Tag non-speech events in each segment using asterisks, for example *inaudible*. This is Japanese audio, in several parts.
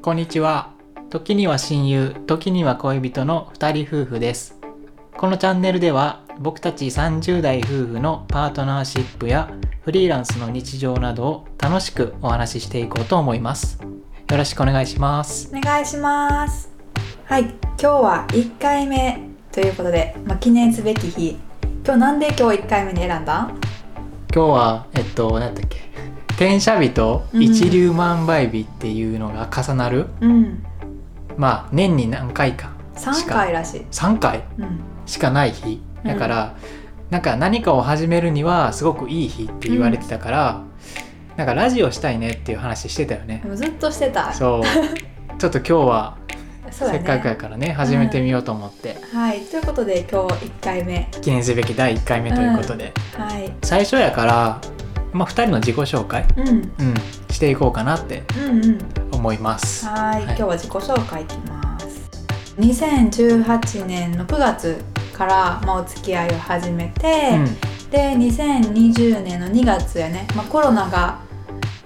こんにちは。時には親友、時には恋人の二人夫婦です。このチャンネルでは僕たち30代夫婦のパートナーシップやフリーランスの日常などを楽しくお話ししていこうと思います。よろしくお願いします。お願いしますはい今日は1回目ということで、まあ、記念すべき日今日なんで今日1回目に選んだ今日は、えっと、何だっけ？転写日と一粒万倍日っていうのが重なる、うん。まあ年に何回か3回らしい。3回うん。しかない日。だから、なんか何かを始めるにはすごくいい日って言われてたから、なんかラジオしたいねっていう話してたよね。ずっとしてた。そう。*laughs* ちょっと今日はせっかくやねからね始めてみようと思って、はい。ということで今日1回目。記念すべき第1回目ということで、はい。最初やから、まあ、2人の自己紹介、うん。うん、していこうかなってうんうん。思います。はい、はい。今日は自己紹介いきます。2018年の9月から、まあ、お付き合いを始めて、で2020年の2月やね、まあ、コロナが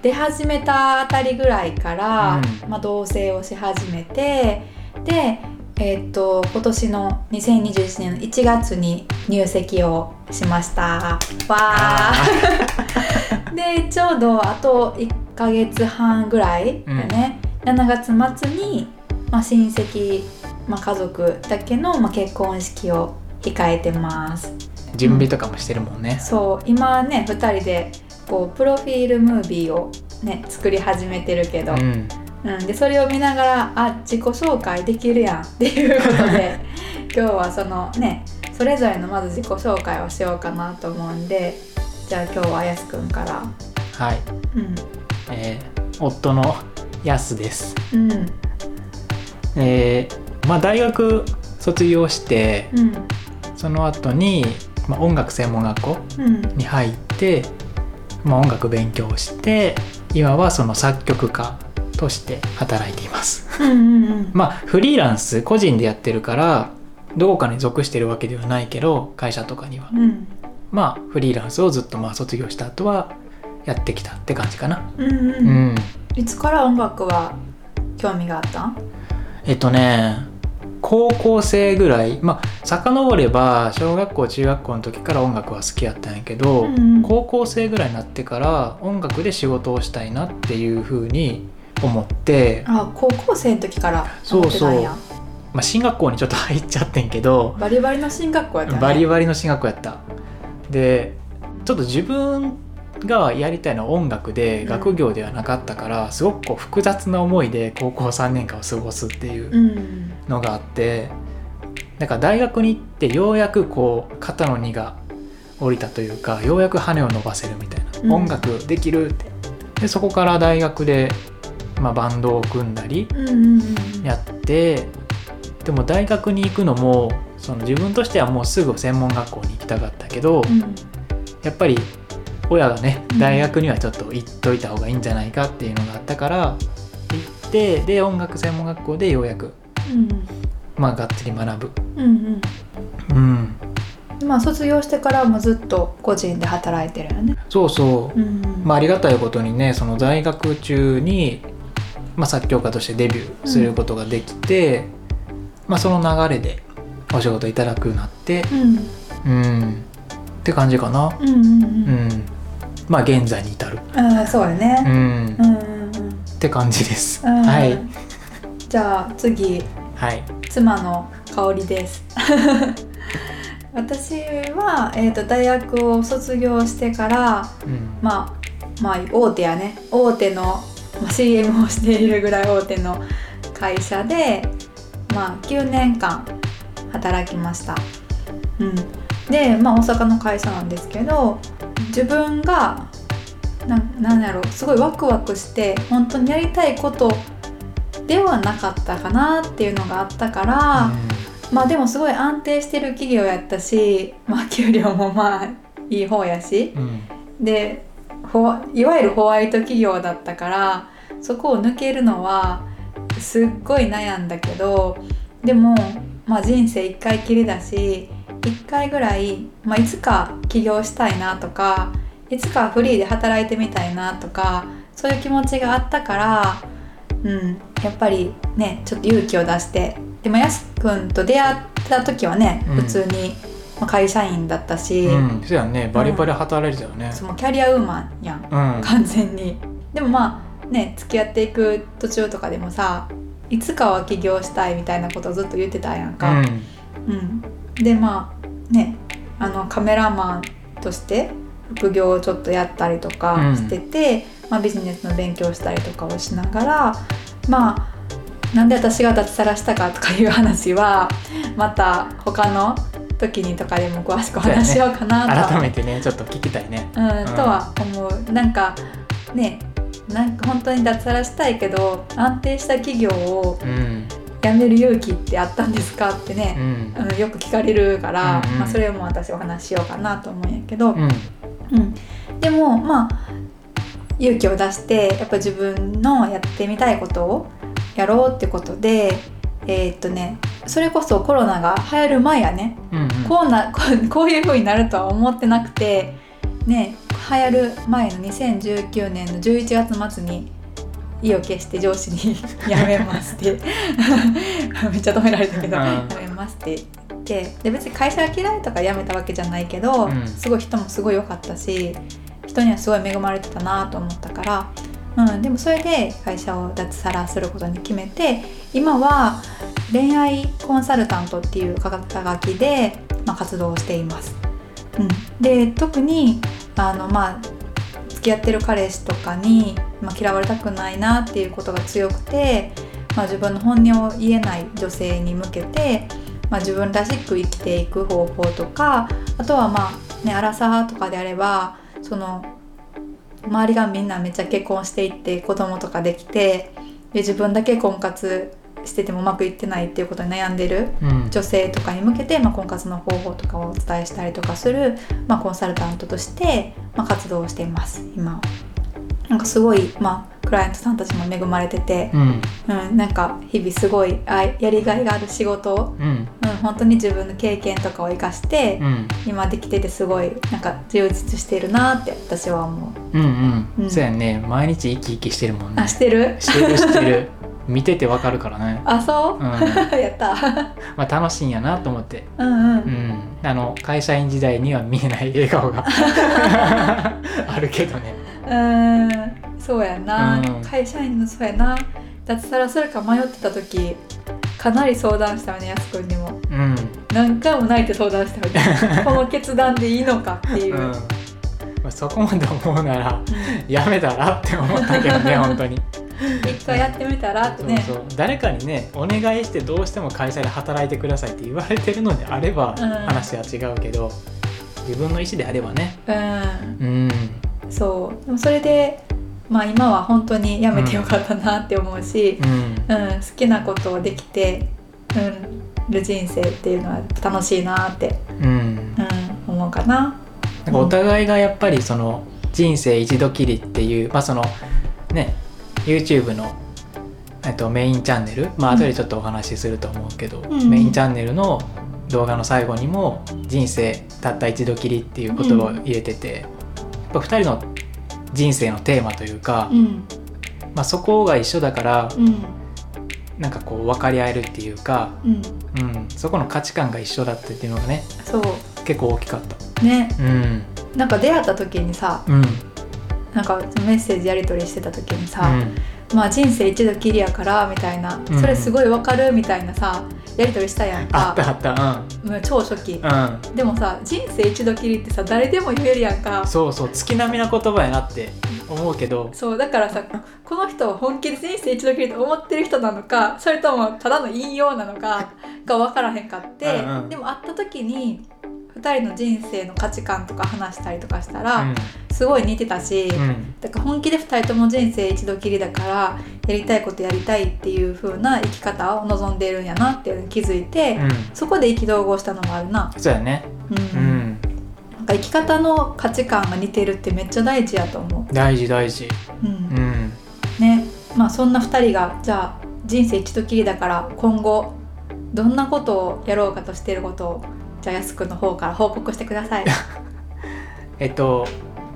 出始めたあたりぐらいから、うん。まあ、同棲をし始めてでえーっと今年の2021年の1月に入籍をしました。わあ。ー。*laughs* でちょうどあと1ヶ月半ぐらいだね、7月末に、まあ、親戚、まあ、家族だけの、まあ、結婚式を控えてます。準備とかもしてるもんね、そう。今ね2人でこうプロフィールムービーをね作り始めてるけど、うんうん、でそれを見ながらあ自己紹介できるやんっていうことで *laughs* 今日はそのねそれぞれのまず自己紹介をしようかなと思うんでじゃあ今日はやすくんから。はい、うん。えー夫のやすです。うん。えーまあ、大学卒業してうん。その後に、まあ、音楽専門学校うん。に入って、まあ、音楽勉強して今はその作曲家として働いています。まあフリーランス個人でやってるからどこかに属してるわけではないけど会社とかには。うん。まあフリーランスをずっとまあ卒業した後はやってきたって感じかな。うんうんううん。んいつから音楽は興味があった？んえっとね高校生ぐらい。まあ遡れば小学校中学校の時から音楽は好きやったんやけど、うんうん。高校生ぐらいになってから音楽で仕事をしたいなっていうふうに思って、あ高校生の時からそうそう。まあ、進学校にちょっと入っちゃってんけど。バリバリの進学校やったよね。バリバリの進学校やった。でちょっと自分がやりたいのは音楽でうん。学業ではなかったから、すごくこう複雑な思いで高校3年間を過ごすっていううん。のがあって。だから大学に行ってようやくこう肩の荷が下りたというかようやく羽を伸ばせるみたいな、うん。音楽できるって。でそこから大学で、まあ、バンドを組んだりやってでも大学に行くのもその自分としてはもうすぐ専門学校に行きたかったけど、うん。やっぱり親がねうん。大学にはちょっと行っといた方がいいんじゃないかっていうのがあったから行ってで音楽専門学校でようやくうん。まあがっつり学ぶ。うんうん。うん。まあ卒業してからもずっと個人で働いてるよね。そうそう、うん。まあ、ありがたいことにねその在学中に、まあ、作曲家としてデビューすることができて、まあ、その流れでお仕事いただくようになってうん。うん。って感じかな。うんうんううん。んまあ現在に至る。ああそうやうねん。うんうんうん。って感じです。うん。はい。じゃあ次。はい。妻の香りです。*laughs* 私は、えー、と大学を卒業してからうん。まあまあ大手やね。大手の、まあ、CM をしているぐらい大手の会社でまあ9年間働きました、うん、でまあ大阪の会社なんですけど自分がななんやろすごいワクワクして本当にやりたいことではなかったかなっていうのがあったから、まあでもすごい安定してる企業やったし、まあ、給料もまあいい方やし。うん。でいわゆるホワイト企業だったからそこを抜けるのはすっごい悩んだけどでも、まあ、人生一回きりだし一回ぐらい、まあ、いつか起業したいなとかいつかフリーで働いてみたいなとかそういう気持ちがあったから、うん、やっぱりねちょっと勇気を出してでもやすくんと出会った時はね、うん。普通にまあ会社員だったし、うんそうやんね。バリバリ働いてたよね。そのキャリアウーマンやん。うん。完全に。でもまあね付き合っていく途中とかでもさいつかは起業したいみたいなことをずっと言ってたやんか、うん。うん、でまあねあのカメラマンとして副業をちょっとやったりとうかん。してて、まあ、ビジネスの勉強したりとかをしながらまあなんで私が脱サラしたかとかいう話はまた他の時にとかでも詳しくお話ししようかなと。は *laughs* 改めてねちょっと聞きたいね。うん、とは思う。なんかねなんか本当に脱サラしたいけど安定した企業をうん。辞める勇気ってあったんですかってうね、ん。うんよく聞かれるから、うんうん。まあ、それも私お話ししようかなと思うんやけど、うん。うん。でもまあ勇気を出してやっぱ自分のやってみたいことをやろうってことでえーっとねそれこそコロナが流行る前やね。うんうん。こうなこう *laughs* こういう風になるとは思ってなくてね流行る前の2019年の11月末に意を決して上司に *laughs*「辞めます」って。*laughs* めっちゃ止められたけど「うん。辞めます」って。言ってで別に会社が嫌いとか辞めたわけじゃないけど、うん。すごい人もすごい良かったし人にはすごい恵まれてたなと思ったから、うん、でもそれで会社を脱サラすることに決めて今は恋愛コンサルタントっていう肩書きで、まあ、活動をしています。うん、で特にあの、まあ、付き合ってる彼氏とかに、まあ、嫌われたくないなっていうことが強くて、まあ、自分の本音を言えない女性に向けて、まあ、自分らしく生きていく方法とかあとはまあねアラサーとかであればその周りがみんなめっちゃ結婚していって子供とかできてで自分だけ婚活しててもうまくいってないっていうことに悩んでるうん女性とかに向けて、まあ、婚活の方法とかをお伝えしたりとかする、まあ、コンサルタントとして、まあ、活動をしています今は。なんかすごい、まあ、クライアントさんたちも恵まれてて、うん。うん、なんか日々すごいあやりがいがある仕事を、うん。うん、本当に自分の経験とかを生かして、うん。今できててすごいなんか充実してるなって私は思う。うんうん。うん。そうやね。毎日生き生きしてるもんね。あしてる？してるしてる。*laughs* 見ててわかるからね。あそう、うん。*laughs* やった。*laughs* まあ楽しいんやなと思って。うんうん。うん。あの会社員時代には見えない笑顔があるけどねうーん。そうやな、うん。会社員のそうやな。脱サラするか迷ってた時かなり相談したよねやすくんにも。うん。何回も泣いて相談したよね。*laughs* この決断でいいのかっていう。う、ん。まあそこまで思うならやめたらって思ったけどね *laughs* 本当に。一回やってみたらってね。そうそう。誰かにねお願いしてどうしても会社で働いてくださいって言われてるのであればうん。話は違うけど、自分の意思であればね。うん。うんそう。でもそれでまあ今は本当にやめてよかったなって思うし、うん。うん。好きなことをできて、うん、る人生っていうのは楽しいなって、うん。うん、思うかな。なんかお互いがやっぱりその人生一度きりっていう、まあそのね YouTube の、えっと、メインチャンネルまあ後でちょっとお話しすると思うけど、うん。メインチャンネルの動画の最後にも「人生たった一度きり」っていう言葉を入れてて、ぱ2人の人生のテーマというか、うん。まあ、そこが一緒だからうん。なんかこう分かり合えるっていうか、うん、うん、そこの価値観が一緒だったっていうのがねそう。結構大きかった。ね。うん。なんか出会った時にさうん。なんかメッセージやり取りしてた時にさ、うんまあ人生一度きりやからみたいな、うん。それすごいわかるみたいなさやり取りしたやんか。あったあった。もう超初期、うん。うんでもさ人生一度きりってさ誰でも言えるやんか。そうそう。月並みな言葉やなって思うけど。そうだからさこの人は本気で人生一度きりと思ってる人なのかそれともただの引用なのかが分からへんかってうんうん。でも会った時に2人の人生の価値観とか話したりとかしたら、うんすごい似てたし、うん。だから本気で2人とも人生一度きりだからやりたいことやりたいっていう風な生き方を望んでいるんやなっていうのに気づいて、うん。そこで意気投合したのもあるな、そうやね。うん。うん。なんか生き方の価値観が似てるってめっちゃ大事やと思大事大事。う、うん。うん。ね。まあそんな2人がじゃあ人生一度きりだから今後どんなことをやろうかとしていることをじゃあやすくんの方から報告してください。*laughs* えっと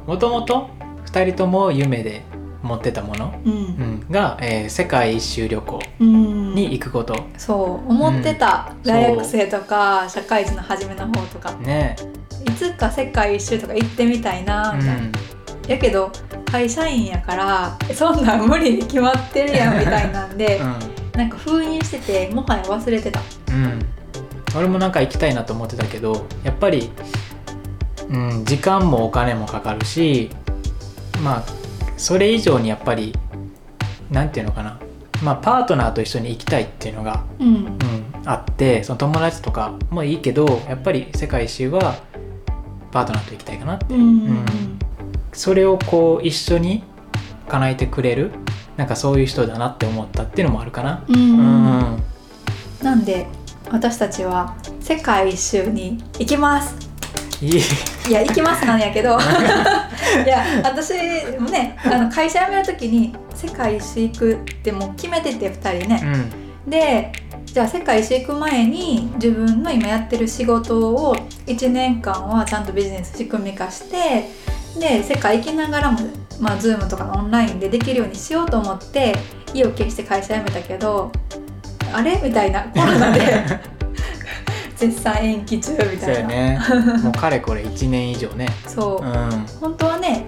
もともと2人とも夢で持ってたもの、ううんん、が、えー世界一周旅行うん。に行くこと、そう思ってた、うん。大学生とか社会人の初めの方とか。ね。いつか世界一周とか行ってみたいなうみたいな、ん。やけど会社員やからえそんなん無理に決まってるやんみたいなんで、*laughs* なんか封印しててもはや忘れてた。うん、うん、俺もなんか行きたいなと思ってたけどやっぱり、うん、時間もお金もかかるしまあそれ以上にやっぱりなんていうのかな。まあパートナーと一緒に行きたいっていうのがうん。うん、あってその友達とかもいいけどやっぱり世界一周はパートナーと行きたいかなってう。んうん。うん。それをこう一緒に叶えてくれるなんかそういう人だなって思ったっていうのもあるかな。うん。ううんん、なんで私たちは世界一周に行きますいや行きますなんやけど。*laughs* いや私もねあの会社辞める時に世界一周行くってもう決めてて2人ね、うん。でじゃあ世界一周行く前に自分の今やってる仕事を1年間はちゃんとビジネス仕組み化してで世界行きながらも、まあ、Zoom とかのオンラインでできるようにしようと思って意を決して会社辞めたけどあれ？みたいなコロナで *laughs* 絶賛延期中みたいな。やね。もうかれこれ1年以上ね。そう。う、ん、本当はね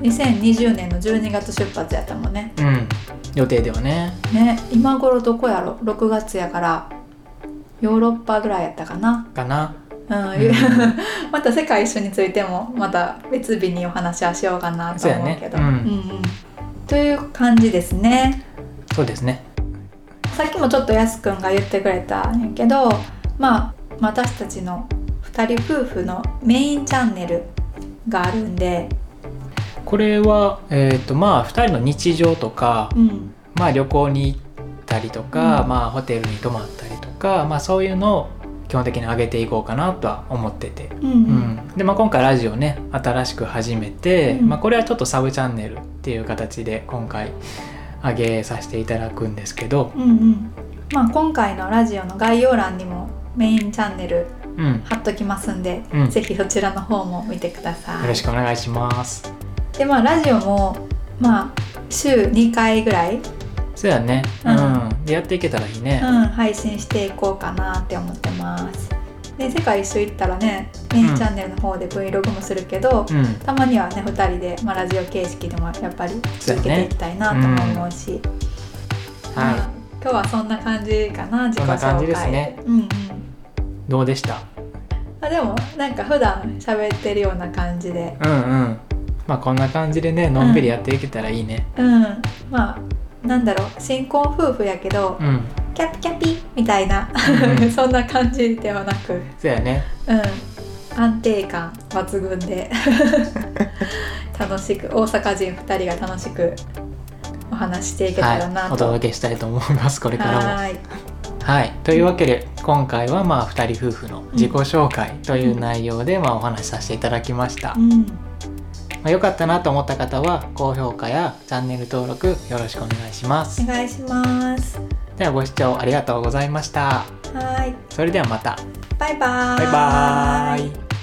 2020年の12月出発やったもんね。うん、予定ではね。ね今頃どこやろ？6月やからヨーロッパぐらいやったかな。かな。うん、ん。*laughs* また世界一周についてもまた別日にお話はしようかなと思うけど。そうやね。うんうん。うん。という感じですね。そうですね。さっきもちょっとやすくんが言ってくれたんやけどまあ私たちの2人夫婦のメインチャンネルがあるんで。これはえっ、とまあ2人の日常とか、うん。まあ旅行に行ったりとか、うん。まあホテルに泊まったりとかまあそういうのを基本的に上げていこうかなとは思ってて、うん。ううんん、でまあ今回ラジオね新しく始めて、うん。まあこれはちょっとサブチャンネルっていう形で今回上げさせていただくんですけど、うんうん。まあ今回のラジオの概要欄にもメインチャンネルうん、よ貼っときますんで、うん。ぜひそちらの方も見てください。ろしくお願いします。でまあラジオもまあ週2回ぐらい、そうやね、ううん。んでやっていけたらいいね。うん、配信していこうかなって思ってます。で世界一周行ったらねメインチャンネルの方で Vlog もするけど、うん、たまにはね2人で、まあ、ラジオ形式でもやっぱり続けていきたいなとも思うし。まあは今日はそんな感じかな自己紹介。そんな感じですね。うんうん。い、どうでした？あでもなんか普段喋ってるような感じで。うんうん。まあこんな感じでねのんびりやっていけたらいいね。うん。まあなんだろう。新婚夫婦やけど、うん、キャピキャピみたいな。うん *laughs* そんな感じではなく。そうやね。うん。安定感抜群で。*laughs* 楽しく大阪人2人が楽しくお話ししていけたらなはい、と、お届けしたいと思います。これからも。はーいはい、というわけで今回はまあ2人夫婦の自己紹介という内容でまあお話しさせていただきました、まうん。あ、よかったなと思った方は高評価やチャンネル登録よろしくお願いします。お願いします。ではご視聴ありがとうございました。はーい。それではまた。バイバーイ。バイバーイ